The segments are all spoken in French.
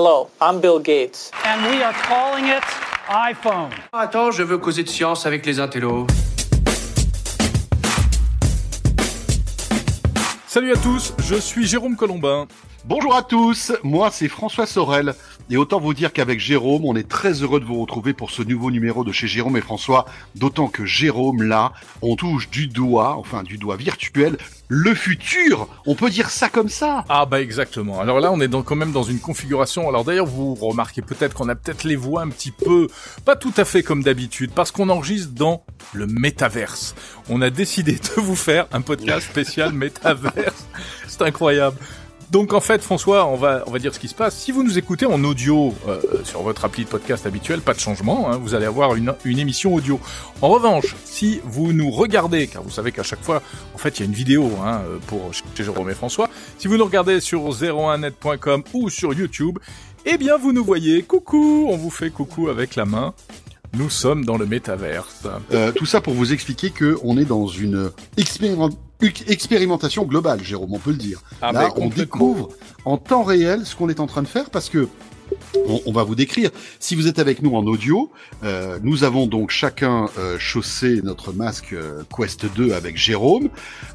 Hello, I'm Bill Gates. And we are calling it iPhone. Attends, je veux causer de science avec les intellos. Salut à tous, je suis Jérôme Colombin. Bonjour à tous, moi c'est François Sorel. Et autant vous dire qu'avec Jérôme, on est très heureux de vous retrouver pour ce nouveau numéro de chez Jérôme et François. D'autant que Jérôme, là, on touche du doigt, enfin du doigt virtuel, le futur. On peut dire ça comme ça. Ah bah exactement. Alors là, on est dans, quand même dans une configuration. Alors d'ailleurs, vous remarquez peut-être qu'on a peut-être les voix un petit peu, pas tout à fait comme d'habitude, parce qu'on enregistre dans le métaverse. On a décidé de vous faire un podcast spécial métaverse. C'est incroyable. Donc en fait, François, on va on va dire ce qui se passe. Si vous nous écoutez en audio euh, sur votre appli de podcast habituel, pas de changement. Hein, vous allez avoir une, une émission audio. En revanche, si vous nous regardez, car vous savez qu'à chaque fois, en fait, il y a une vidéo hein, pour chez Jérôme et François. Si vous nous regardez sur 01net.com ou sur YouTube, eh bien vous nous voyez. Coucou, on vous fait coucou avec la main. Nous sommes dans le métaverse. Euh, tout ça pour vous expliquer que on est dans une expérimentation globale, Jérôme, on peut le dire. Ah Là, ben, on découvre en temps réel ce qu'on est en train de faire parce que on, on, va vous décrire. Si vous êtes avec nous en audio, euh, nous avons donc chacun euh, chaussé notre masque euh, Quest 2 avec Jérôme,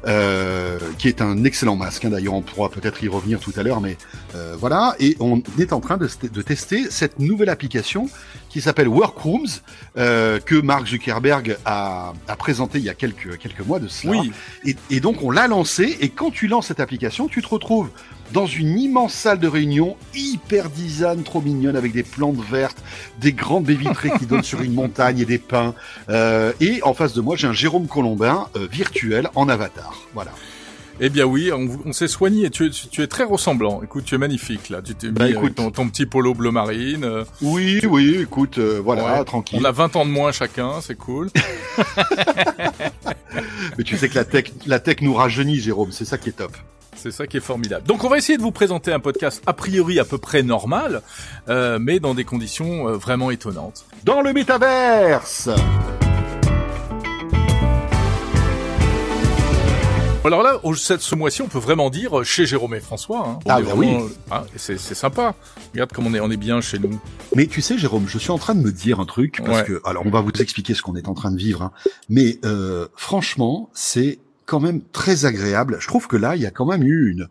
euh, qui est un excellent masque. Hein, D'ailleurs, on pourra peut-être y revenir tout à l'heure, mais euh, voilà. Et on est en train de, de tester cette nouvelle application qui s'appelle Workrooms, euh, que Mark Zuckerberg a, a présenté il y a quelques quelques mois de cela. Oui. Et, et donc on l'a lancé. Et quand tu lances cette application, tu te retrouves dans une immense salle de réunion, hyper design, trop mignonne, avec des plantes vertes, des grandes baies vitrées qui donnent sur une montagne et des pins. Euh, et en face de moi, j'ai un Jérôme Colombin euh, virtuel en avatar. Voilà. Eh bien oui, on, on s'est soigné. Tu, tu, tu, es très ressemblant. Écoute, tu es magnifique là. Tu t'es bah, mis écoute, ton, ton, petit polo bleu marine. Euh... Oui, oui. Écoute, euh, voilà, ouais. tranquille. On a 20 ans de moins chacun, c'est cool. Mais tu sais que la tech, la tech nous rajeunit, Jérôme. C'est ça qui est top. C'est ça qui est formidable. Donc on va essayer de vous présenter un podcast a priori à peu près normal, euh, mais dans des conditions euh, vraiment étonnantes. Dans le métaverse Alors là, ce mois-ci, on peut vraiment dire chez Jérôme et François. Hein. ah bah oui. Hein, c'est sympa. Regarde comme on est, on est bien chez nous. Mais tu sais, Jérôme, je suis en train de me dire un truc parce ouais. que, alors, on va vous expliquer ce qu'on est en train de vivre. Hein, mais euh, franchement, c'est quand même très agréable. Je trouve que là, il y a quand même eu une.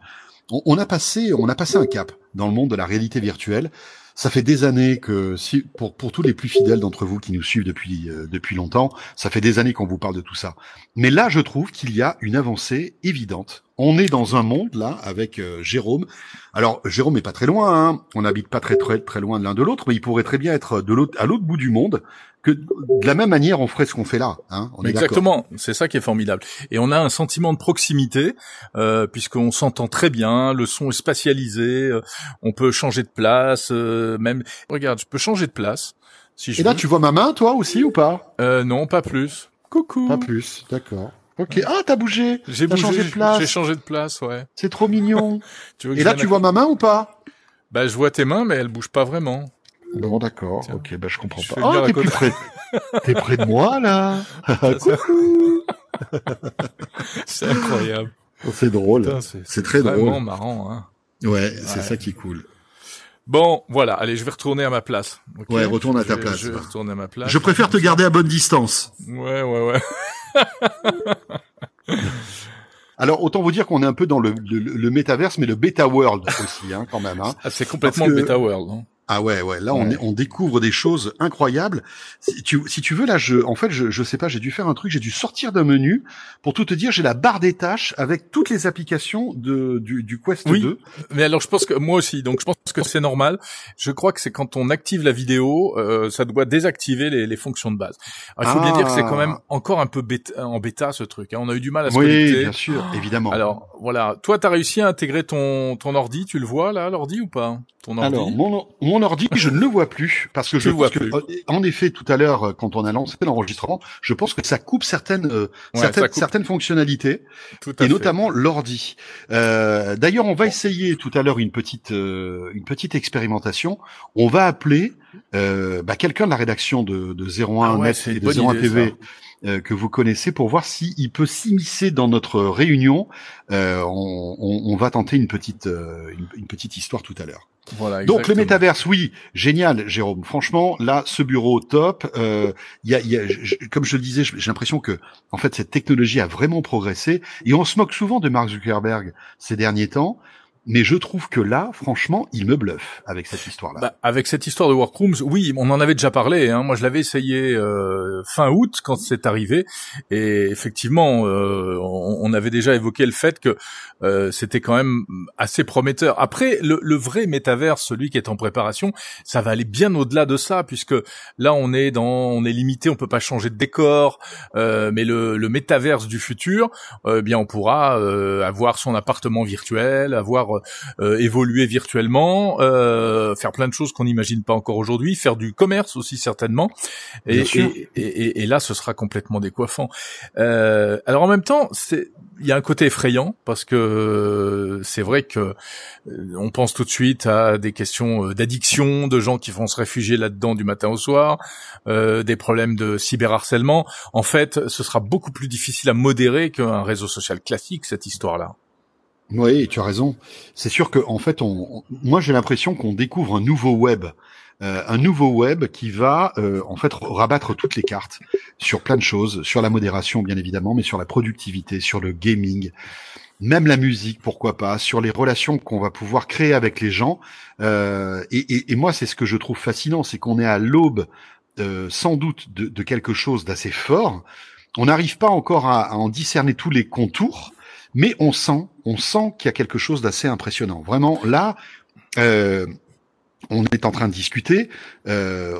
On, a passé, on a passé un cap dans le monde de la réalité virtuelle. Ça fait des années que, si, pour pour tous les plus fidèles d'entre vous qui nous suivent depuis euh, depuis longtemps, ça fait des années qu'on vous parle de tout ça. Mais là, je trouve qu'il y a une avancée évidente. On est dans un monde là avec euh, Jérôme. Alors Jérôme est pas très loin. Hein. On n'habite pas très très très loin de l'un de l'autre, mais il pourrait très bien être de l'autre à l'autre bout du monde que de la même manière on ferait ce qu'on fait là. Hein on Exactement, c'est ça qui est formidable. Et on a un sentiment de proximité euh, puisqu'on s'entend très bien, le son est spatialisé, euh, on peut changer de place, euh, même. Regarde, je peux changer de place. Si je Et là, veux. tu vois ma main, toi aussi ou pas? Euh, Non, pas plus. Coucou. Pas plus, d'accord. Ok. Ah, t'as bougé. J'ai changé de place. J'ai changé de place, ouais. C'est trop mignon. tu veux Et là, tu vois ma main ou pas? Bah, je vois tes mains, mais elles bougent pas vraiment. Bon, d'accord. Ok, bah je comprends je pas. Ah, oh, t'es plus près. t'es près de moi là. Coucou. c'est incroyable. C'est drôle. C'est très vraiment drôle. marrant. Hein. Ouais, c'est ça qui est cool. Bon, voilà. Allez, je vais retourner à ma place. Okay ouais, retourne à ta je, place. Je vais retourner à ma place. Je préfère te garder à bonne distance. Ouais, ouais, ouais. Alors autant vous dire qu'on est un peu dans le, le, le métaverse, mais le beta world aussi, hein, quand même. Hein. Ah, c'est complètement que... le beta world. Hein. Ah ouais, ouais. Là, on, est, on découvre des choses incroyables. Si tu, si tu veux, là, je, en fait, je, je sais pas, j'ai dû faire un truc, j'ai dû sortir d'un menu. Pour tout te dire, j'ai la barre des tâches avec toutes les applications de, du, du Quest oui, 2. Mais alors, je pense que moi aussi. Donc, je pense que c'est normal. Je crois que c'est quand on active la vidéo, euh, ça doit désactiver les, les fonctions de base. Alors, il faut ah. bien dire que c'est quand même encore un peu bêta, en bêta ce truc. Hein. On a eu du mal à se oui, connecter. bien sûr, oh. évidemment. Alors, voilà. Toi, t'as réussi à intégrer ton, ton ordi. Tu le vois là, l'ordi ou pas ton ordi? Alors, mon, mon ordi, je ne le vois plus parce que tu je vois que, plus. en effet, tout à l'heure, quand on a lancé l'enregistrement, je pense que ça coupe certaines euh, ouais, certaines, coupe. certaines fonctionnalités et fait. notamment l'ordi. Euh, D'ailleurs, on va essayer tout à l'heure une petite euh, une petite expérimentation. On va appeler euh, bah, quelqu'un de la rédaction de, de 01 ah ouais, Net et de 01 idée, TV. Euh, que vous connaissez pour voir s'il il peut s'immiscer dans notre réunion. Euh, on, on, on, va tenter une petite, euh, une, une, petite histoire tout à l'heure. Voilà, Donc le métaverse, oui, génial, Jérôme. Franchement, là, ce bureau top. Euh, y a, y a, comme je le disais, j'ai l'impression que, en fait, cette technologie a vraiment progressé. Et on se moque souvent de Mark Zuckerberg ces derniers temps. Mais je trouve que là, franchement, il me bluffe avec cette histoire-là. Bah, avec cette histoire de Workrooms, oui, on en avait déjà parlé. Hein. Moi, je l'avais essayé euh, fin août quand c'est arrivé, et effectivement, euh, on, avait déjà évoqué le fait que euh, c'était quand même assez prometteur. Après, le, le, vrai métavers, celui qui est en préparation, ça va aller bien au-delà de ça, puisque là, on est dans, on est limité, on peut pas changer de décor, mais le, le métaverse du futur, eh bien, on pourra avoir son appartement virtuel, avoir euh, évoluer virtuellement, euh, faire plein de choses qu'on n'imagine pas encore aujourd'hui, faire du commerce aussi certainement. Et, et, et, là, ce sera complètement décoiffant. Euh, alors en même temps, c'est il y a un côté effrayant parce que c'est vrai que on pense tout de suite à des questions d'addiction, de gens qui vont se réfugier là-dedans du matin au soir, euh, des problèmes de cyberharcèlement. En fait, ce sera beaucoup plus difficile à modérer qu'un réseau social classique cette histoire-là. Oui, tu as raison. C'est sûr que en fait, on, moi j'ai l'impression qu'on découvre un nouveau web, euh, un nouveau web qui va euh, en fait rabattre toutes les cartes sur plein de choses, sur la modération bien évidemment, mais sur la productivité, sur le gaming, même la musique, pourquoi pas, sur les relations qu'on va pouvoir créer avec les gens. Euh, et, et, moi, c'est ce que je trouve fascinant, c'est qu'on est à l'aube, sans doute, de, de, quelque chose d'assez fort. On n'arrive pas encore à, à en discerner tous les contours mais on sent, on sent qu'il y a quelque chose d'assez impressionnant. Vraiment, là, euh, on est en train de discuter, euh,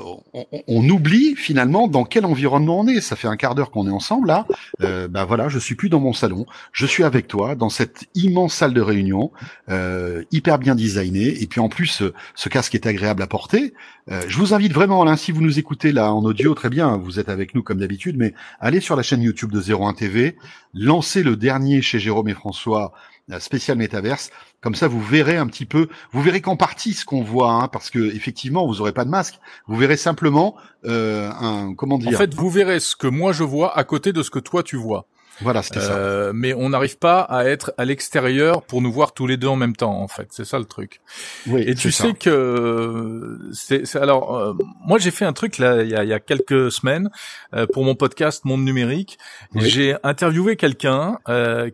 on, oublie finalement dans quel environnement on est. Ça fait un quart d'heure qu'on est ensemble là. Euh, ben voilà, je suis plus dans mon salon, je suis avec toi dans cette immense salle de réunion, euh, hyper bien designée. Et puis en plus, ce casque est agréable à porter. Euh, je vous invite vraiment, là, si vous nous écoutez là en audio, très bien, vous êtes avec nous comme d'habitude, mais allez sur la chaîne YouTube de 01 TV, lancez le dernier chez Jérôme et François spécial métaverse. Comme ça, vous verrez un petit peu, vous verrez qu'en partie ce qu'on voit, hein, parce que effectivement, vous aurez pas de masque. Vous verrez simplement euh, un, comment dire. En fait, vous verrez ce que moi je vois à côté de ce que toi tu vois. Voilà, c'était ça. Euh, mais on n'arrive pas à être à l'extérieur pour nous voir tous les deux en même temps, en fait. C'est ça le truc. Oui, Et tu sais que c'est alors euh, moi j'ai fait un truc là il y a, y a, quelques semaines euh, pour mon podcast Monde numérique. J'ai interviewé quelqu'un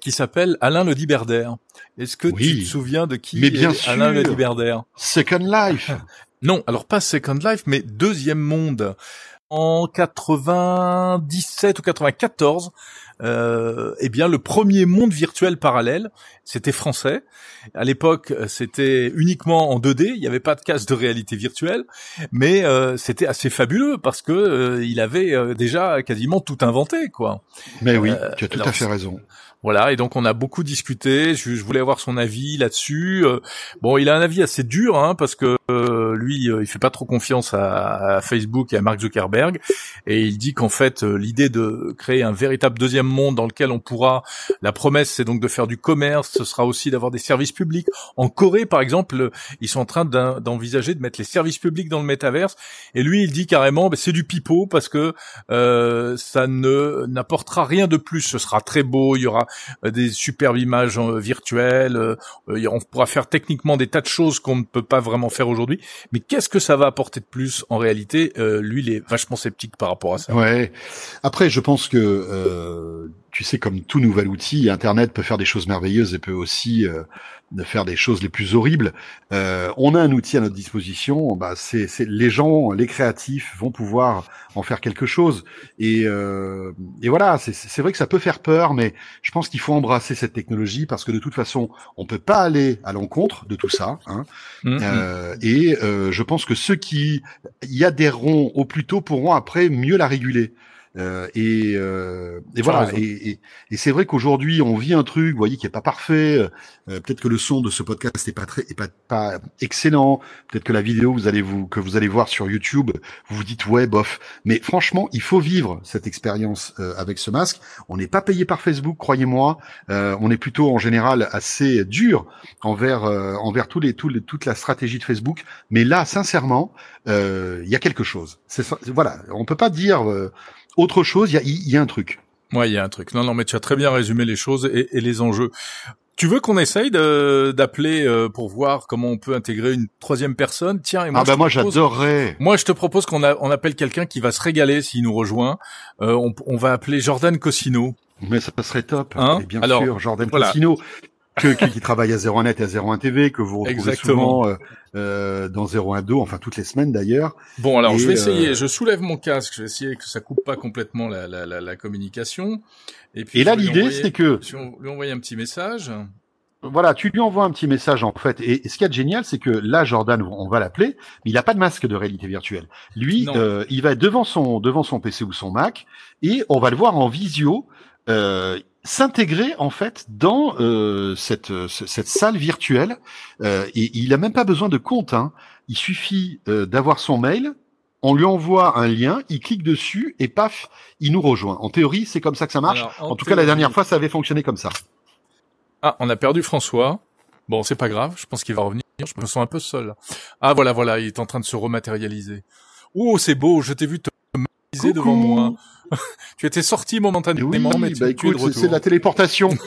qui s'appelle Alain Le Diberder. Est-ce que tu te souviens de qui mais bien est Alain Le Diberder Second Life. non, alors pas Second Life, mais Deuxième Monde en 97 ou 94, euh, eh bien le premier monde virtuel parallèle, c'était français. À l'époque, c'était uniquement en 2D, il n'y avait pas de casque de réalité virtuelle, mais euh, c'était assez fabuleux parce que euh, il avait euh, déjà quasiment tout inventé, quoi. Mais oui, tu as tout à fait raison. Voilà, et donc on a beaucoup discuté. Je, voulais avoir son avis là-dessus. Euh, bon, il a un avis assez dur, hein, parce que euh, lui, euh, il fait pas trop confiance à, Facebook et à Mark Zuckerberg, et il dit qu'en fait, l'idée de créer un véritable deuxième monde dans lequel on pourra, la promesse, c'est donc de faire du commerce, ce sera aussi d'avoir des services publics. En Corée, par exemple, ils sont en train d'envisager de mettre les services publics dans le métaverse, et lui, il dit carrément, bah, c'est du pipeau parce que ça ne n'apportera rien de plus. Ce sera très beau, il y aura euh, des superbes images euh, virtuelles, euh, on pourra faire techniquement des tas de choses qu'on ne peut pas vraiment faire aujourd'hui. Mais qu'est-ce que ça va apporter de plus en réalité? Lui, il est vachement sceptique par rapport à ça. Ouais. Après, je pense que tu sais, comme tout nouvel outil, Internet peut faire des choses merveilleuses et peut aussi de faire des choses les plus horribles. Euh, on a un outil à notre disposition. Bah, c'est, les gens, les créatifs vont pouvoir en faire quelque chose. Et, euh, et voilà, c'est, vrai que ça peut faire peur, mais je pense qu'il faut embrasser cette technologie parce que de toute façon, on peut pas aller à l'encontre de tout ça. Hein. Mm-hmm. Euh, et euh, je pense que ceux qui y adhéreront au plus tôt pourront après mieux la réguler. Euh, et, euh, et voilà. Et, et, c'est vrai qu'aujourd'hui, on vit un truc, vous voyez, qui est pas parfait. Euh, peut-être que le son de ce podcast est pas très, est pas, pas excellent. Peut-être que la vidéo, vous allez vous que vous allez voir sur YouTube, vous vous dites ouais, bof. Mais franchement, il faut vivre cette expérience euh, avec ce masque. On n'est pas payé par Facebook, croyez-moi. on est plutôt en général assez dur envers envers tous les, tous les, toute la stratégie de Facebook. Mais là, sincèrement, il y a quelque chose. Voilà, on peut pas dire autre chose, il y a, y a un truc. Ouais, il y a un truc. Non, non, mais tu as très bien résumé les choses et, et les enjeux Tu veux qu'on essaye d'appeler euh, pour voir comment on peut intégrer une troisième personne? Tiens, et moi, ah bah moi j'adorerais. Moi, je te propose qu'on on appelle quelqu'un qui va se régaler s'il nous rejoint. Euh, on, on va appeler Jordan Cosino. Mais ça serait top. Hein? Bien Alors, sûr, Jordan voilà. Cosino, que, qui, qui travaille à 01net et à 01 TV, que vous retrouvez Exactement. souvent euh, euh, dans 01 Do, enfin toutes les semaines d'ailleurs. Bon, alors Et, je vais essayer. euh, Je soulève mon casque. Je vais essayer que ça coupe pas complètement la, la, la, la communication. Et puis Et là l'idée c'est que je vais lui envoyer un petit message. voilà, tu lui envoies un petit message en fait. Et, ce qui est génial, c'est que là, Jordan, on va l'appeler, mais il n'a pas de masque de réalité virtuelle. Lui, euh, il va être devant son devant son PC ou son Mac, et on va le voir en visio euh, s'intégrer en fait dans euh, cette ce- cette salle virtuelle. Euh, et il a même pas besoin de compte. Hein. Il suffit euh, d'avoir son mail. On lui envoie un lien, il clique dessus et paf, il nous rejoint. En théorie, c'est comme ça que ça marche. Alors, en tout cas, la dernière fois, ça avait fonctionné comme ça. Ah, on a perdu François. Bon, c'est pas grave. Je pense qu'il va revenir. Je me sens un peu seul. Ah, voilà, voilà. Il est en train de se rematérialiser. Oh, c'est beau. Je t'ai vu te devant moi. tu étais sorti momentanément, Oui, mais tu, bah tu écoute, c'est- de la téléportation.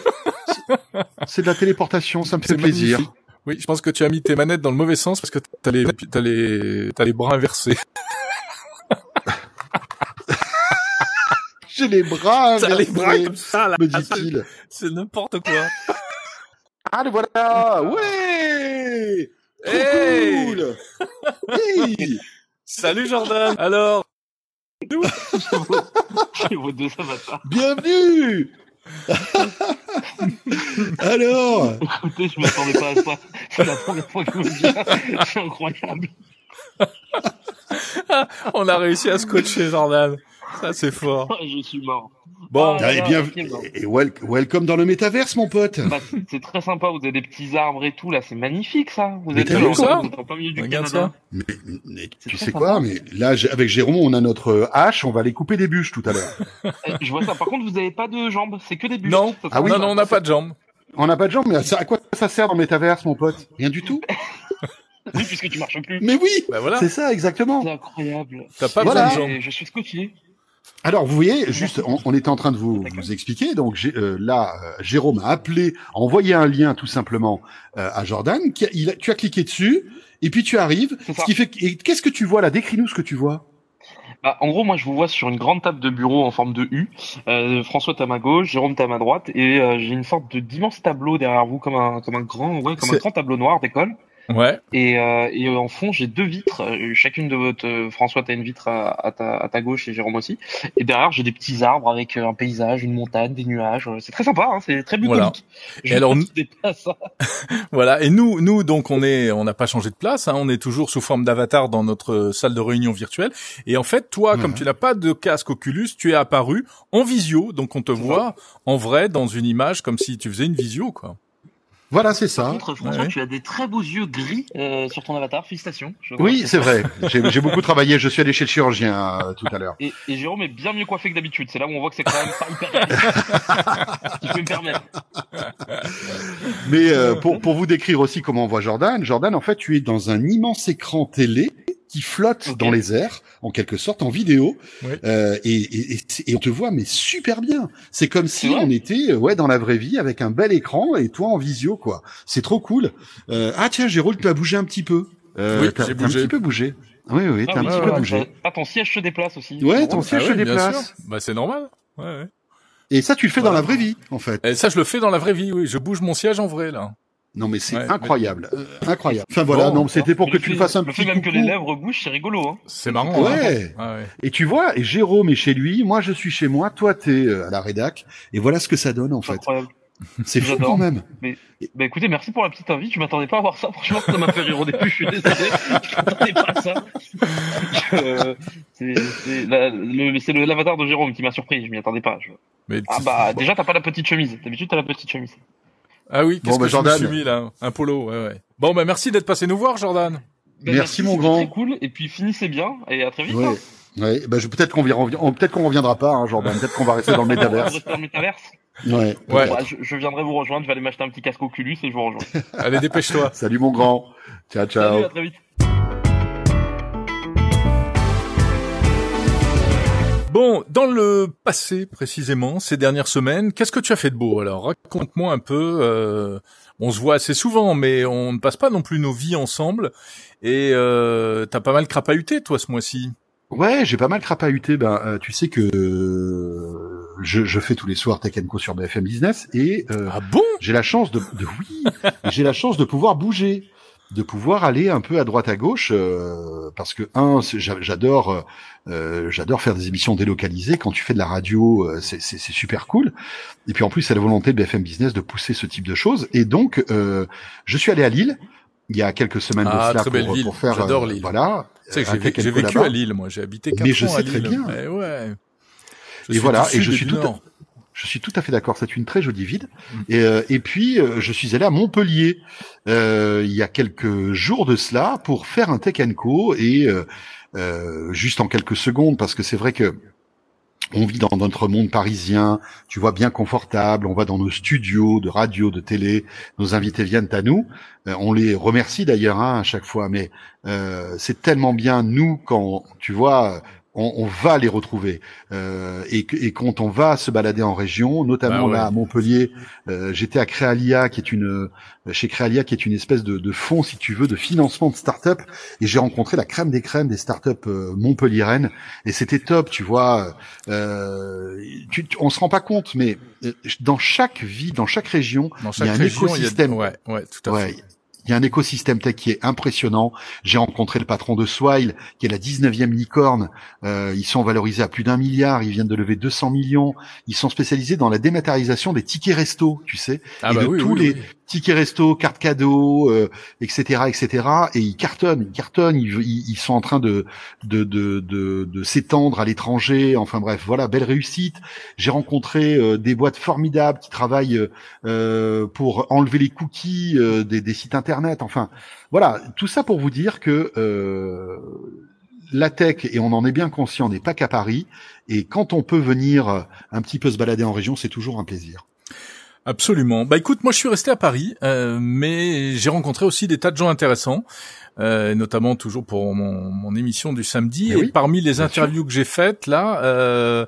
C'est- de la téléportation, ça me fait plaisir. magnifique. Oui, je pense que tu as mis tes manettes dans le mauvais sens parce que t'as les, t'as les, t'as les bras inversés. J'ai les bras T'as les inversés, bras comme ça, là. me dit-il. C'est n'importe quoi. Ah, le voilà Ouais Trop Hey cool Hey Salut Jordan. Alors, Vos deux avatars. Bienvenue Alors Écoutez, je m'attendais pas à ça. C'est la première fois que je me dis. C'est incroyable. on a réussi à scotcher Jordan. Ça, c'est fort. Je suis mort. Bon, Ah, et là, bien, et wel- welcome dans le métaverse, mon pote Bah, c'est- très sympa, vous avez des petits arbres et tout, là, c'est magnifique, ça. Vous Mais êtes vu ça milieu du regarde Canada. ça. mais, tu sais sympa. quoi Mais là, avec Jérôme, on a notre hache, on va aller couper des bûches tout à l'heure. Eh, Je vois ça. Par contre, vous avez pas de jambes, c'est que des bûches. Non. Ça, Ah oui. non, non, on n'a pas de jambes. On n'a pas de jambes, mais à quoi ça sert dans le métaverse, mon pote? Rien du tout Oui, puisque tu marches plus. Mais oui Bah voilà. C'est ça, exactement C'est incroyable. T'as pas Voilà. besoin de jambes. Je suis scotché. Alors, vous voyez, juste, on, on était en train de vous, vous expliquer. Donc, euh, là, euh, Jérôme a appelé, a envoyé un lien tout simplement euh, à Jordan. Qui a- il a- tu as cliqué dessus, et puis tu arrives. Ce qui fait. Qu'est-ce que tu vois là? Décris-nous ce que tu vois. Bah, en gros, moi, je vous vois sur une grande table de bureau en forme de U. Euh, François, t'es à ma gauche, Jérôme, t'es à ma droite, et euh, j'ai une sorte de d'immense tableau derrière vous, comme un, comme un grand, ouais, comme un grand tableau noir d'école. Ouais. Et, euh, et euh, en fond, j'ai deux vitres. Euh, Chacune de votre euh, François, t'as une vitre à, à ta, à ta gauche et Jérôme aussi. Et derrière, j'ai des petits arbres avec euh, un paysage, une montagne, des nuages. Euh, C'est très sympa, hein, c'est très bucolique. Voilà. Je Et alors, pas ça. Voilà. Et nous, nous, donc, on est, on n'a pas changé de place. Hein, on est toujours sous forme d'avatar dans notre salle de réunion virtuelle. Et en fait, toi, comme Mhm. tu n'as pas de casque Oculus, tu es apparu en visio. Donc, on te voit en vrai dans une image, comme si tu faisais une visio, quoi. Voilà, c'est Par ça. contre, François, ouais. tu as des très beaux yeux gris euh, sur ton avatar. Félicitations. Oui, c'est vrai. J'ai j'ai beaucoup travaillé. Je suis allé chez le chirurgien euh, tout à l'heure. Et, et Jérôme est bien mieux coiffé que d'habitude. C'est là où on voit que c'est quand même pas hyper je peux me permettre. Mais euh, pour, pour vous décrire aussi comment on voit Jordan, Jordan, en fait, tu es dans un immense écran télé qui flotte dans les airs, en quelque sorte, en vidéo, euh, et, et, et, et on te voit mais super bien. C'est comme si on était euh, ouais dans la vraie vie avec un bel écran et toi en visio quoi. C'est trop cool. Euh, ah tiens, Jérôme, tu as bougé un petit peu. Euh, Oui, t'as- un petit peu bougé. Oui, oui, t'as Ah un petit peu bougé. Ah, ton siège se déplace aussi. Ouais, ton Jérôme. siège Ah se bien déplace. Bah, c'est normal. Ouais, ouais. Et ça, tu le fais dans la vraie vie, en fait. Et ça, je le fais dans la vraie vie. Oui, je bouge mon siège en vrai là. Non, mais c'est Ouais, incroyable, Euh, incroyable. Enfin voilà, Bon, non, c'était pour Le que tu fait- fasses un Le petit fait même que les lèvres bougent, c'est rigolo. Hein. C'est marrant. Ouais. Hein ouais. Et tu vois, et Jérôme est chez lui, moi je suis chez moi, toi t'es euh, à la rédac, et voilà ce que ça donne en C'est fait. incroyable. C'est fou quand même. Bah écoutez, merci pour la petite invite. Je m'attendais pas à voir ça. Franchement, ça m'a fait rire au début. Je suis désolé. Je m'attendais pas à ça. Euh, c'est c'est la- le- c'est le l'avatar de Jérôme qui m'a surpris. Je m'y attendais pas. Je- Mais Ah bah déjà t'as pas la petite chemise. D'habitude t'as la petite chemise. Ah oui, qu'est-ce Bon, bah, que je me Jordan. suis mis là Un polo. Ouais, ouais. Bon, bah merci d'être passé nous voir, Jordan. Bah, Merci, mon grand. Très cool. Et puis finissez bien et à très vite. Ouais. hein. Ouais, bah, je- peut-être qu'on reviendra, peut-être qu'on reviendra pas, hein, Jordan. Peut-être qu'on va rester dans le métaverse. rester dans le métaverse. Ouais. Ouais. Bah, je, je viendrai vous rejoindre. Je vais aller m'acheter un petit casque Oculus et je vous rejoins. Allez, dépêche-toi. Salut mon grand. Ciao, ciao. Salut, à très vite. Bon, dans le passé précisément, ces dernières semaines, qu'est-ce que tu as fait de beau Alors, raconte-moi un peu. Euh, on se voit assez souvent, mais on ne passe pas non plus nos vies ensemble. Et euh, t'as pas mal crapahuté, toi, ce mois-ci? Ouais, j'ai pas mal crapahuté. Ben, euh, tu sais que je, je, fais tous les soirs Tech Co sur BFM Business et euh, ah bon? j'ai la chance de, de oui, j'ai la chance de pouvoir bouger de pouvoir aller un peu à droite à gauche euh, parce que un j'adore euh, j'adore faire des émissions délocalisées. Quand tu fais de la radio euh, c'est super cool. Et puis en plus c'est la volonté de BFM Business de pousser ce type de choses. Et donc euh, je suis allé à Lille il y a quelques semaines ah, de cela très belle pour, ville. pour faire j'adore Lille. voilà j'ai vécu, vécu à Lille moi. J'ai habité quatre mais je sais à très bien. Et ouais. Et voilà et je suis tout à... Je suis tout à fait d'accord, c'est une très jolie ville. Et, euh, et puis, euh, je suis allé à Montpellier euh, il y a quelques jours de cela pour faire un Tech Co. Et juste en quelques secondes, parce que c'est vrai que on vit dans notre monde parisien, tu vois, bien confortable. On va dans nos studios de radio, de télé. Nos invités viennent à nous. on les remercie d'ailleurs hein, à chaque fois, mais c'est tellement bien nous quand tu vois on, on, va les retrouver. Euh, et, et, quand on va se balader en région, notamment bah ouais. là à Montpellier, euh, j'étais à Créalia, qui est une chez Créalia, qui est une espèce de, de fonds, si tu veux, de financement de start-up, et j'ai rencontré la crème des crèmes des start-up euh, montpelliéraines, et c'était top, tu vois. Euh, tu, tu, on se rend pas compte, mais euh, dans chaque vie, dans chaque région, dans chaque il y a un région, écosystème. A... Ouais, ouais, tout à ouais, fait. Il y a un écosystème tech qui est impressionnant. J'ai rencontré le patron de Swile, qui est la 19e licorne. Euh, ils sont valorisés à plus d'un milliard. Ils viennent de lever 200 millions. Ils sont spécialisés dans la dématérialisation des tickets resto, tu sais, ah et bah de oui, tous oui, les oui. Tickets resto, cartes cadeaux, euh, etc., etc. Et ils cartonnent, ils cartonnent. Ils, ils, sont en train de s'étendre à l'étranger. Enfin bref, voilà, belle réussite. J'ai rencontré euh, des boîtes formidables qui travaillent euh, pour enlever les cookies des, des sites internet. Enfin, voilà, tout ça pour vous dire que la tech, et on en est bien conscient, n'est pas qu'à Paris. Et quand on peut venir un petit peu se balader en région, c'est toujours un plaisir. Absolument. Bah écoute, moi je suis resté à Paris, euh, mais j'ai rencontré aussi des tas de gens intéressants, euh, notamment toujours pour mon, mon émission du samedi. Mais et oui, parmi les interviews que j'ai faites là, euh,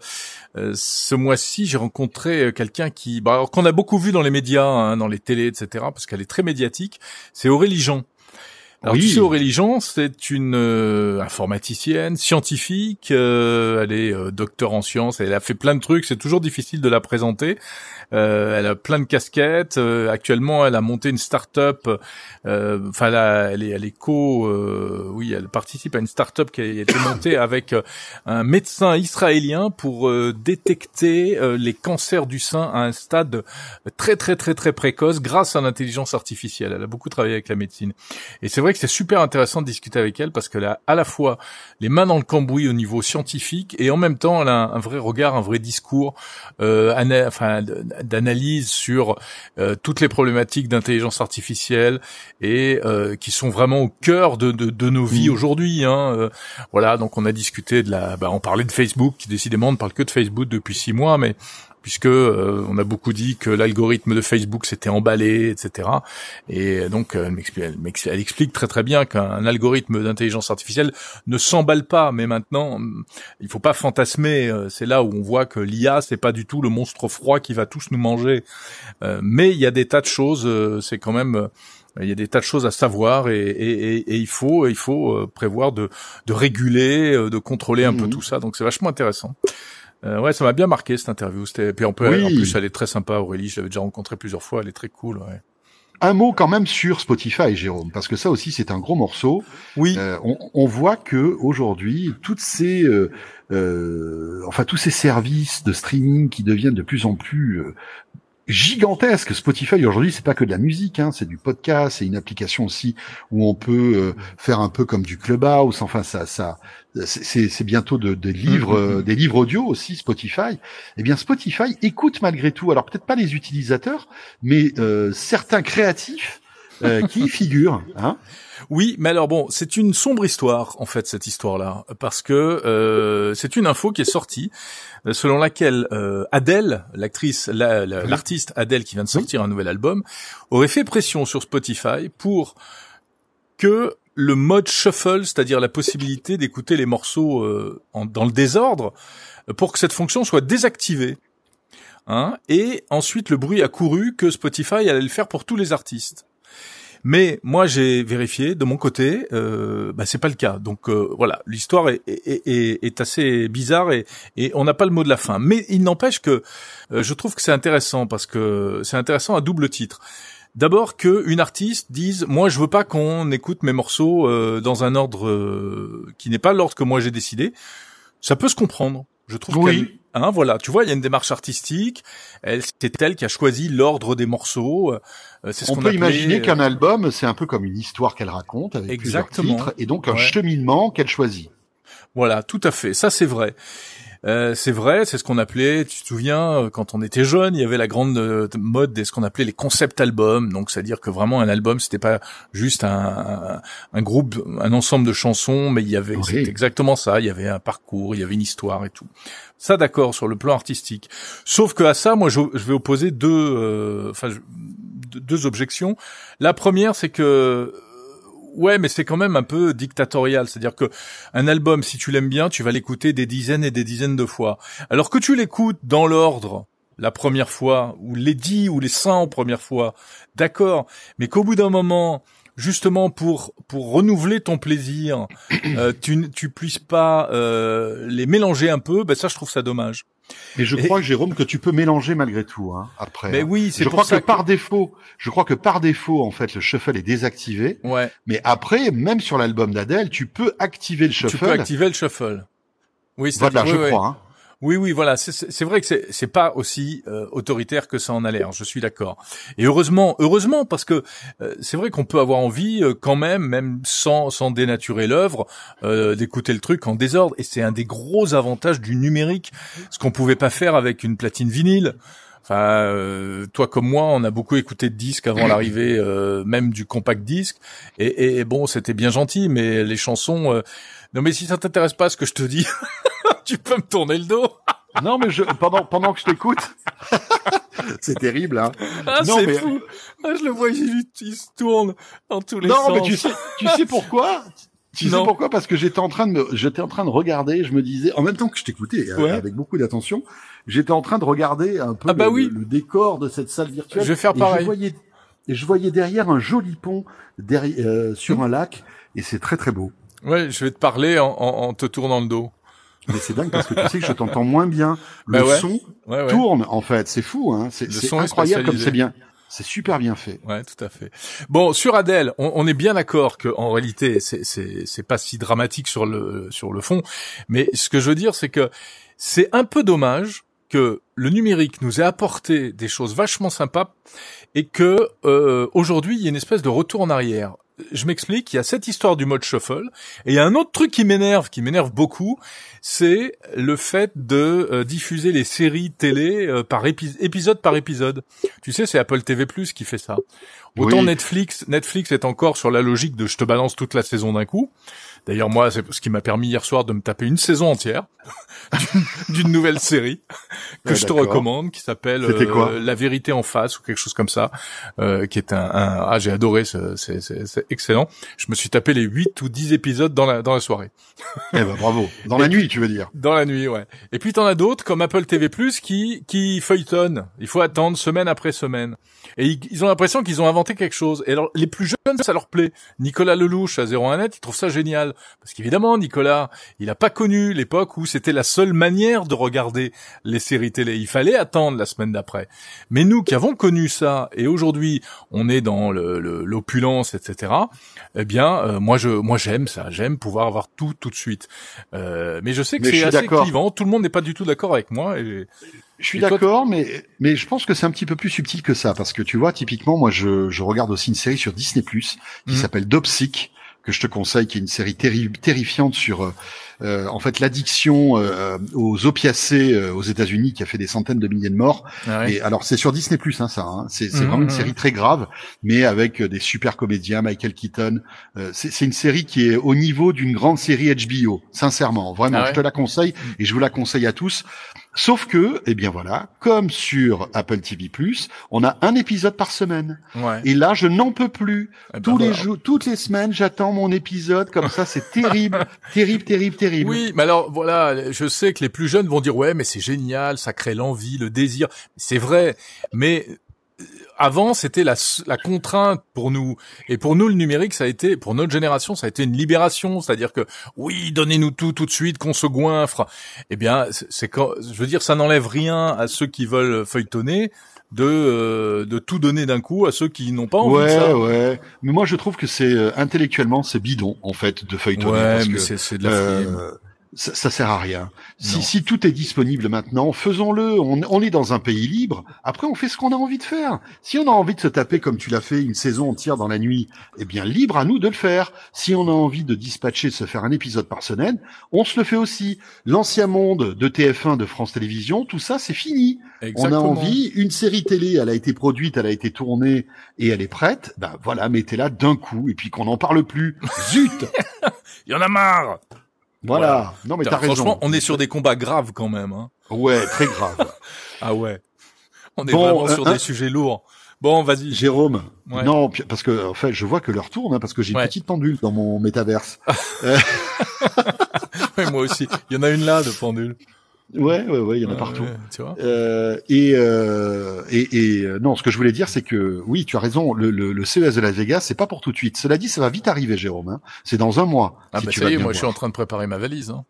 ce mois-ci, j'ai rencontré quelqu'un qui, bah, qu'on a beaucoup vu dans les médias, hein, dans les télés, etc., parce qu'elle est très médiatique. C'est Aurélie Jean. Alors Oui. tu sais, Aurélie Jean, c'est une euh, informaticienne, scientifique, euh, elle est euh, docteur en sciences, elle a fait plein de trucs, c'est toujours difficile de la présenter. Euh, elle a plein de casquettes. euh, actuellement, elle a monté une start-up. euh, Enfin, là, elle est, elle est co. euh, oui, elle participe à une start-up qui a été montée avec un médecin israélien pour euh, détecter euh, les cancers du sein à un stade très très très très précoce grâce à l'intelligence artificielle. Elle a beaucoup travaillé avec la médecine. Et c'est vrai que c'est super intéressant de discuter avec elle parce qu'elle a à la fois les mains dans le cambouis au niveau scientifique et en même temps elle a un, un vrai regard, un vrai discours, euh, ana- enfin d'analyse sur euh, toutes les problématiques d'intelligence artificielle et euh, qui sont vraiment au cœur de, de, de nos vies aujourd'hui. Hein. Euh, voilà, donc on a discuté de la, bah, on parlait de Facebook qui décidément ne parle que de Facebook depuis six mois, mais puisque euh, on a beaucoup dit que l'algorithme de Facebook s'était emballé, etc. Et donc euh, elle, m'explique, elle explique très très bien qu'un algorithme d'intelligence artificielle ne s'emballe pas, mais maintenant hum, il faut pas fantasmer. euh, C'est là où on voit que l'IA c'est pas du tout le monstre froid qui va tous nous manger. Euh, mais il y a des tas de choses. euh, c'est quand même il y a des tas de choses à savoir et, et, et- et il faut il faut prévoir de, de réguler, de contrôler un peu Mhm. tout ça. Donc c'est vachement intéressant. Euh, ouais, ça m'a bien marqué cette interview. C'était puis on peut Oui. en plus elle est très sympa Aurélie. Je l'avais déjà rencontrée plusieurs fois. Elle est très cool. Ouais. Un mot quand même sur Spotify, Jérôme, parce que ça aussi c'est un gros morceau. Oui. Euh, on, on voit que aujourd'hui, toutes ces, euh, euh, enfin tous ces services de streaming qui deviennent de plus en plus gigantesques. Spotify aujourd'hui, c'est pas que de la musique, hein, c'est du podcast, c'est une application aussi où on peut euh, faire un peu comme du clubhouse. Enfin, ça, ça, c'est bientôt de, des livres, Mhm. euh, des livres audio aussi. Spotify. Eh bien, Spotify écoute malgré tout. Alors peut-être pas les utilisateurs, mais euh, certains créatifs. euh, qui y figurent, hein Oui, mais alors bon, c'est une sombre histoire en fait cette histoire-là, parce que euh, c'est une info qui est sortie euh, selon laquelle euh, Adele, l'actrice, la- la- l'artiste Adele qui vient de sortir un nouvel album, aurait fait pression sur Spotify pour que le mode shuffle, c'est-à-dire la possibilité d'écouter les morceaux euh, en- dans le désordre, pour que cette fonction soit désactivée. Hein et ensuite, le bruit a couru que Spotify allait le faire pour tous les artistes. Mais moi, j'ai vérifié de mon côté, euh, bah, c'est pas le cas. Donc euh, voilà, l'histoire est, est, est, est assez bizarre et, et on n'a pas le mot de la fin. Mais il n'empêche que euh, je trouve que c'est intéressant parce que c'est intéressant à double titre. D'abord que une artiste dise moi je veux pas qu'on écoute mes morceaux euh, dans un ordre euh, qui n'est pas l'ordre que moi j'ai décidé. Ça peut se comprendre. Je trouve Oui. hein, voilà, tu vois, il y a une démarche artistique. Elle, c'est elle qui a choisi l'ordre des morceaux. Euh, c'est ce On peut appelait, imaginer euh, qu'un album, c'est un peu comme une histoire qu'elle raconte avec Exactement. plusieurs titres et donc un Ouais. cheminement qu'elle choisit. Voilà, tout à fait. Ça, c'est vrai. Euh, c'est vrai, c'est ce qu'on appelait, tu te souviens, euh, quand on était jeune, il y avait la grande euh, mode de ce qu'on appelait les concept albums. Donc, c'est-à-dire que vraiment un album, c'était pas juste un, un, un groupe, un ensemble de chansons, mais il y avait, Oui. exactement ça. Il y avait un parcours, il y avait une histoire et tout. Ça, d'accord, sur le plan artistique. Sauf que à ça, moi, je, je vais opposer deux, euh, enfin, deux- objections. La première, c'est que Ouais, mais c'est quand même un peu dictatorial. C'est-à-dire que un album, si tu l'aimes bien, tu vas l'écouter des dizaines et des dizaines de fois. Alors que tu l'écoutes dans l'ordre, la première fois, ou les dix ou les cent premières fois, d'accord. Mais qu'au bout d'un moment, justement pour pour renouveler ton plaisir, euh, tu tu puisses pas euh, les mélanger un peu, ben ça, je trouve ça dommage. Et je Et- crois, Jérôme, que tu peux mélanger malgré tout. Hein, après. Mais hein. oui, c'est je pour crois ça que, par défaut, je crois que par défaut, en fait, le shuffle est désactivé. ouais, Mais après, même sur l'album d'Adèle, tu peux activer le tu shuffle. peux activer le shuffle. Oui, c'est Voilà, je crois. Hein. Oui, oui, voilà. C'est- vrai que c'est pas aussi euh, autoritaire que ça en a l'air. Je suis d'accord. Et heureusement, heureusement, parce que euh, c'est vrai qu'on peut avoir envie euh, quand même, même sans sans dénaturer l'œuvre, euh, d'écouter le truc en désordre. Et c'est un des gros avantages du numérique, ce qu'on pouvait pas faire avec une platine vinyle. Enfin, euh, toi comme moi, on a beaucoup écouté de disques avant l'arrivée euh, même du compact disque. Et, et- et bon, c'était bien gentil, mais les chansons. euh, Non, mais si ça t'intéresse pas ce que je te dis, tu peux me tourner le dos. Non, mais je, pendant pendant que je t'écoute, c'est terrible. Hein. Ah, Non, c'est mais- fou. Ah, je le vois, il, il se tourne dans tous les Non, sens. mais tu sais, tu sais pourquoi? Tu sais Non. pourquoi? Parce que j'étais en train de me, j'étais en train de regarder, je me disais, en même temps que je t'écoutais euh, Ouais. avec beaucoup d'attention, j'étais en train de regarder un peu Ah bah le, oui. le décor de cette salle virtuelle. Je vais faire et pareil. Je voyais, et je voyais derrière un joli pont derrière, euh, sur Mmh. un lac, et c'est très très beau. Ouais, je vais te parler en, en, en te tournant le dos. Mais c'est dingue parce que tu sais que je t'entends moins bien. Le Bah ouais. son Ouais, ouais. tourne en fait, c'est fou, hein. C'est incroyable comme c'est bien. C'est super bien fait. Ouais, tout à fait. Bon, sur Adèle, on, on est bien d'accord que en réalité, c'est pas si dramatique sur le sur le fond, mais ce que je veux dire, c'est que c'est un peu dommage que le numérique nous ait apporté des choses vachement sympas et que euh, aujourd'hui il y a une espèce de retour en arrière. Je m'explique, il y a cette histoire du mode shuffle et il y a un autre truc qui m'énerve, qui m'énerve beaucoup, c'est le fait de euh, diffuser les séries télé euh, par épi- épisode par épisode. Tu sais, c'est Apple TV+ qui fait ça. Autant Oui. Netflix, Netflix est encore sur la logique de je te balance toute la saison d'un coup. D'ailleurs, moi, c'est ce qui m'a permis hier soir de me taper une saison entière d'une- nouvelle série que Ouais, je te recommande, qui s'appelle euh, La vérité en face ou quelque chose comme ça, euh, qui est un, un- ah j'ai adoré, ce- c'est excellent. Je me suis tapé les 8 ou 10 épisodes dans la dans la soirée. Eh ben bravo. Dans la nuit, tu veux dire. Dans la nuit, ouais. Et puis t'en as d'autres comme Apple TV+ qui qui feuilletonnent. Il faut attendre semaine après semaine. Et ils, ils ont l'impression qu'ils ont inventé quelque chose. Et alors les plus jeunes, ça leur plaît. Nicolas Lelouch à 01net, il trouve ça génial parce qu'évidemment Nicolas, il a pas connu l'époque où c'était la seule manière de regarder les séries télé. Il fallait attendre la semaine d'après. Mais nous qui avons connu ça et aujourd'hui on est dans le- le- l'opulence, etc. Eh bien, euh, moi je moi j'aime ça. J'aime pouvoir avoir tout tout de suite. Euh, mais je sais que c'est assez clivant. Tout le monde n'est pas du tout d'accord avec moi. Et... Je suis d'accord, mais mais je pense que c'est un petit peu plus subtil que ça parce que tu vois, typiquement, moi, je, je regarde aussi une série sur Disney qui Mhm. s'appelle Dopsic que je te conseille, qui est une série terri- terrifiante sur euh, euh, en fait l'addiction euh, aux opiacés euh, aux États-Unis qui a fait des centaines de milliers de morts. Ah ouais. Et alors c'est sur Disney Plus, hein, ça. Hein. C'est Mhm, vraiment une mhm. série très grave, mais avec euh, des super comédiens, Michael Keaton. Euh, c'est c'est une série qui est au niveau d'une grande série HBO. Sincèrement, vraiment, Ah ouais je te la conseille et je vous la conseille à tous. Sauf que, eh bien voilà, comme sur Apple TV+, on a un épisode par semaine. Ouais. Et là, je n'en peux plus. Eh ben Tous les jours, toutes les semaines, j'attends mon épisode. Comme ça, c'est terrible, terrible, terrible, terrible. Oui, mais alors voilà, je sais que les plus jeunes vont dire ouais, mais c'est génial, ça crée l'envie, le désir. C'est vrai, mais avant c'était la, la contrainte pour nous et pour nous le numérique ça a été pour notre génération ça a été une libération c'est-à-dire que oui donnez-nous tout tout de suite qu'on se goinfre eh bien c'est quand je veux dire ça n'enlève rien à ceux qui veulent feuilletonner de euh, de tout donner d'un coup à ceux qui n'ont pas envie de Ouais, ça ouais. Mais moi, je trouve que c'est euh, intellectuellement, c'est bidon en fait de feuilletonner. ouais parce mais c'est de la euh, ça, ça sert à rien. Si, si tout est disponible maintenant, faisons-le. On, on est dans un pays libre. Après, on fait ce qu'on a envie de faire. Si on a envie de se taper comme tu l'as fait une saison entière dans la nuit, eh bien, libre à nous de le faire. Si on a envie de dispatcher, de se faire un épisode par semaine, on se le fait aussi. L'ancien monde de TF1, de France Télévisions, tout ça, c'est fini. On a Exactement. envie, une série télé, elle a été produite, elle a été tournée et elle est prête. Ben voilà, mettez-la d'un coup et puis qu'on n'en parle plus. Zut il y en a marre Voilà. Non mais t'as raison. franchement on est sur des combats graves quand même hein. Ouais, très grave. Ah ouais. On est Bon, vraiment euh, sur un- des sujets lourds. Bon, vas-y. Jérôme. Ouais. Non, parce que en fait, je vois que l'heure tourne hein, parce que j'ai une petite pendule dans mon métaverse. Ouais, moi aussi. Il y en a une là de pendule. Ouais, ouais, ouais, il y en a partout. ouais, tu vois. Euh, et, euh, et, et euh, non, ce que je voulais dire, c'est que oui, tu as raison. Le, le, le CES de Las Vegas, c'est pas pour tout de suite. Cela dit, ça va vite arriver, Jérôme. Hein. C'est dans un mois. Ah si bah tu ça y est, moi je suis en train de préparer ma valise. Hein.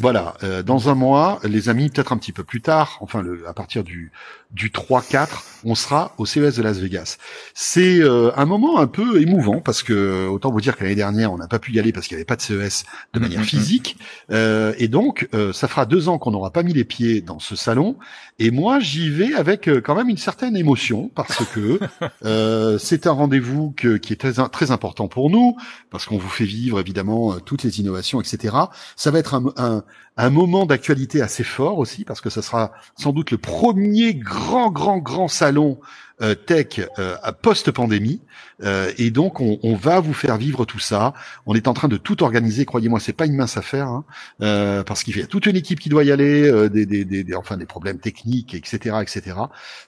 Voilà, euh, dans un mois, les amis, peut-être un petit peu plus tard, enfin le, à partir du, du 3-4, on sera au CES de Las Vegas. C'est euh, un moment un peu émouvant parce que autant vous dire que l'année dernière, on n'a pas pu y aller parce qu'il n'y avait pas de CES de manière Mhm. physique. Euh, et donc, euh, ça fera deux ans qu'on n'aura pas mis les pieds dans ce salon. Et moi, j'y vais avec euh, quand même une certaine émotion parce que euh, c'est un rendez-vous que- qui est très, très important pour nous parce qu'on vous fait vivre évidemment toutes les innovations, etc. Ça va être un, un, un moment d'actualité assez fort aussi parce que ce sera sans doute le premier grand, grand, grand salon euh, tech euh, post-pandémie. Euh, et donc, on, on va vous faire vivre tout ça. On est en train de tout organiser. Croyez-moi, c'est pas une mince affaire, hein, euh, parce qu'il y a toute une équipe qui doit y aller, euh, des, des, des, enfin des problèmes techniques, etc., etc.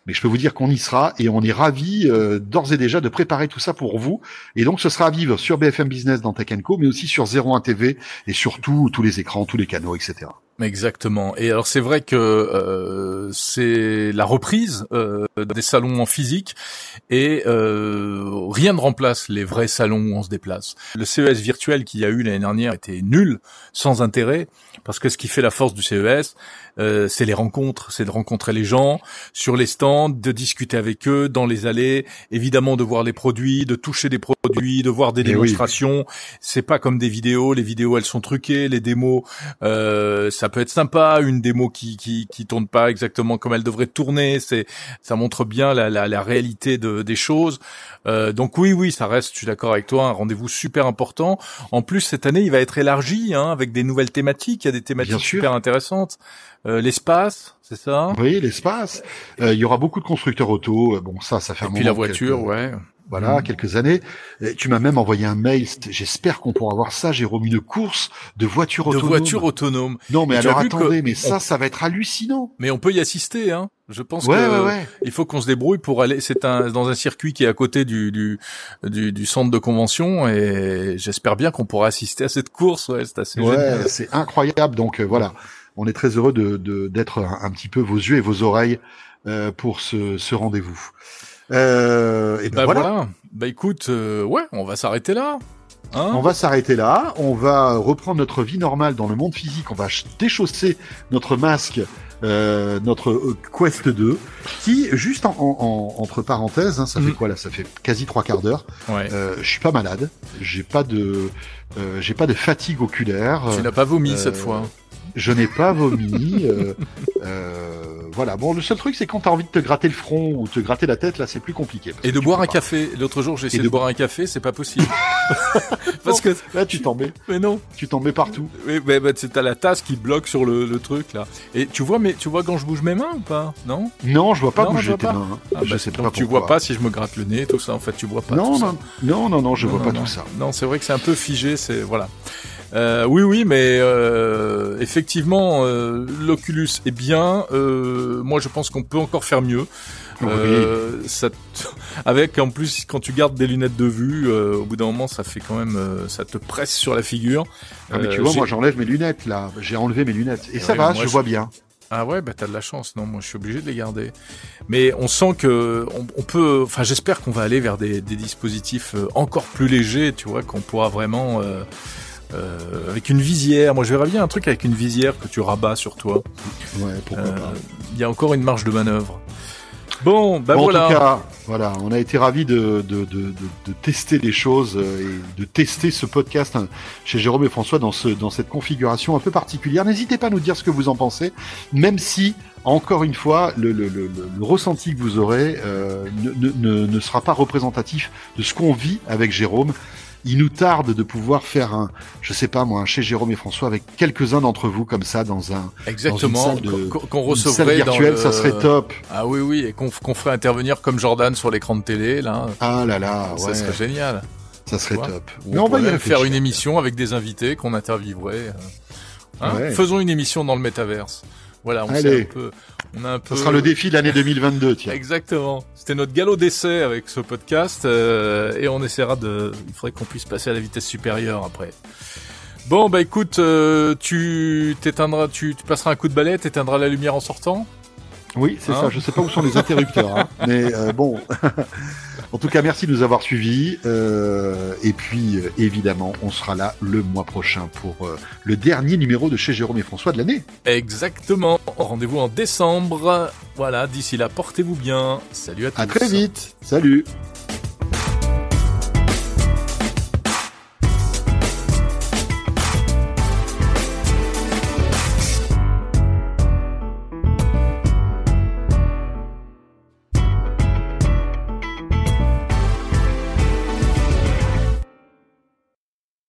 Mais je peux vous dire qu'on y sera et on est ravis euh, d'ores et déjà de préparer tout ça pour vous. Et donc, ce sera à vivre sur BFM Business dans Tech Co, mais aussi sur 01 TV et surtout tous les écrans, tous les canaux, etc. Exactement. Et alors c'est vrai que euh, c'est la reprise euh, des salons en physique et euh, rien ne remplace les vrais salons où on se déplace. Le CES virtuel qu'il y a eu l'année dernière était nul, sans intérêt, parce que ce qui fait la force du CES, euh, c'est les rencontres, c'est de rencontrer les gens sur les stands, de discuter avec eux dans les allées, évidemment de voir les produits, de toucher des produits, de voir des oui. démonstrations. C'est pas comme des vidéos, les vidéos elles sont truquées, les démos euh, ça peut être sympa, une démo qui qui qui tourne pas exactement comme elle devrait tourner, c'est ça montre bien la la, la réalité de des choses. Euh, donc oui oui, ça reste, je suis d'accord avec toi, un rendez-vous super important. En plus cette année, il va être élargi hein, avec des nouvelles thématiques, il y a des thématiques super intéressantes. Euh, l'espace, c'est ça? Voyez l'espace. Euh, il y aura beaucoup de constructeurs auto. Euh, Bon, ça, ça fait Et puis la voiture, quelques- ouais. Voilà, Mhm. quelques années. Et tu m'as même envoyé un mail. J'espère qu'on pourra voir ça, Jérôme, une course de voitures De autonomes. voitures autonomes. Non, mais Et alors que attendez, mais ça, ça va être hallucinant. Mais on peut y assister, hein. Je pense Ouais, que ouais, ouais. il faut qu'on se débrouille pour aller. C'est un dans un circuit qui est à côté du du du, du centre de convention et j'espère bien qu'on pourra assister à cette course. Ouais, c'est assez Ouais, génial. c'est incroyable. Donc euh, voilà, on est très heureux de de- d'être un, un petit peu vos yeux et vos oreilles euh, pour ce, ce rendez-vous. Euh, et ben Bah voilà. voilà. Bah écoute, euh, ouais, on va s'arrêter là. Hein On va s'arrêter là. On va reprendre notre vie normale dans le monde physique. On va ch- déchausser notre masque, euh, notre euh, Quest 2, qui, juste en, en- en- entre parenthèses, hein, ça fait Mhm. quoi là? Ça fait quasi trois quarts d'heure. ouais. Euh, je suis pas malade. J'ai pas de, euh, j'ai pas de fatigue oculaire. tu n'as pas vomi cette fois. Je n'ai pas vomi. euh, euh, voilà. Bon, le seul truc, c'est quand t'as envie de te gratter le front ou te gratter la tête, là, c'est plus compliqué. Et de boire un pas. café. L'autre jour, j'ai essayé de- de boire un café, c'est pas possible. Parce que, Là, tu t'en mets, mais non. tu t'en mets partout. Oui, mais bah, c'est t'as la tasse qui bloque sur le, le truc là. Et tu vois, mais tu vois quand je bouge mes mains ou pas? Non? Non, je vois pas Non, je bouger vois tes pas. mains. hein. Ah, je bah, sais donc pas tu vois pas si je me gratte le nez, tout ça. En fait, tu vois pas. Non, tout ça. non, non, non, je Non, vois pas tout ça. Non, c'est vrai que c'est un peu figé, c'est voilà. Euh, oui, oui, mais euh, effectivement, euh, l'Oculus est bien. Euh, moi, je pense qu'on peut encore faire mieux. Oui. Euh, ça avec en plus quand tu gardes des lunettes de vue, euh, au bout d'un moment, ça fait quand même, euh, ça te presse sur la figure. Ah, mais tu vois, moi, j'enlève mes lunettes, là. J'ai enlevé mes lunettes. Et ça Ouais, va, je vois bien. Ah ouais, bah t'as de la chance. Non, moi je suis obligé de les garder. Mais on sent que on, on peut. Enfin, j'espère qu'on va aller vers des, des dispositifs encore plus légers. Tu vois, qu'on pourra vraiment euh, euh, avec une visière. Moi, je verrais bien un truc avec une visière que tu rabats sur toi. Ouais, pourquoi Euh, pas. Il y a encore une marge de manœuvre. Bon, bah Bon, voilà. En tout cas, voilà, on a été ravis de, de, de, de, de tester des choses euh, et de tester ce podcast hein, chez Jérôme et François dans, ce, dans cette configuration un peu particulière. N'hésitez pas à nous dire ce que vous en pensez, même si, encore une fois, le, le, le, le- le ressenti que vous aurez euh, ne, ne, ne, ne sera pas représentatif de ce qu'on vit avec Jérôme. Il nous tarde de pouvoir faire un, je sais pas moi, un chez Jérôme et François avec quelques-uns d'entre vous comme ça dans un Exactement. Qu'on- Qu'on une salle recevrait dans virtuelle, le- ça serait top. Ah oui, oui, et qu'on qu'on ferait intervenir comme Jordan sur l'écran de télé là. Ah là là, Ça ouais, serait génial. ça serait top. Ou Mais on va y faire une émission avec des invités qu'on interviewerait. euh. Hein Ouais. Faisons une émission dans le métaverse. Voilà, on Allez. un peu. On a un peu. Ce sera le défi de l'année 2022, tiens. Exactement. C'était notre galop d'essai avec ce podcast euh, et on essaiera de. Il faudrait qu'on puisse passer à la vitesse supérieure après. Bon bah écoute, euh, tu t'éteindras, tu, tu passeras un coup de balai, t'éteindras la lumière en sortant? Oui, c'est Hein? ça. Je sais pas où sont les interrupteurs, hein. mais euh, bon. En tout cas, merci de nous avoir suivis. euh, et puis, euh, évidemment, on sera là le mois prochain pour euh, le dernier numéro de chez Jérôme et François de l'année. Exactement. Rendez-vous en décembre. Voilà. D'ici là, portez-vous bien. Salut à tous. À très vite. Salut.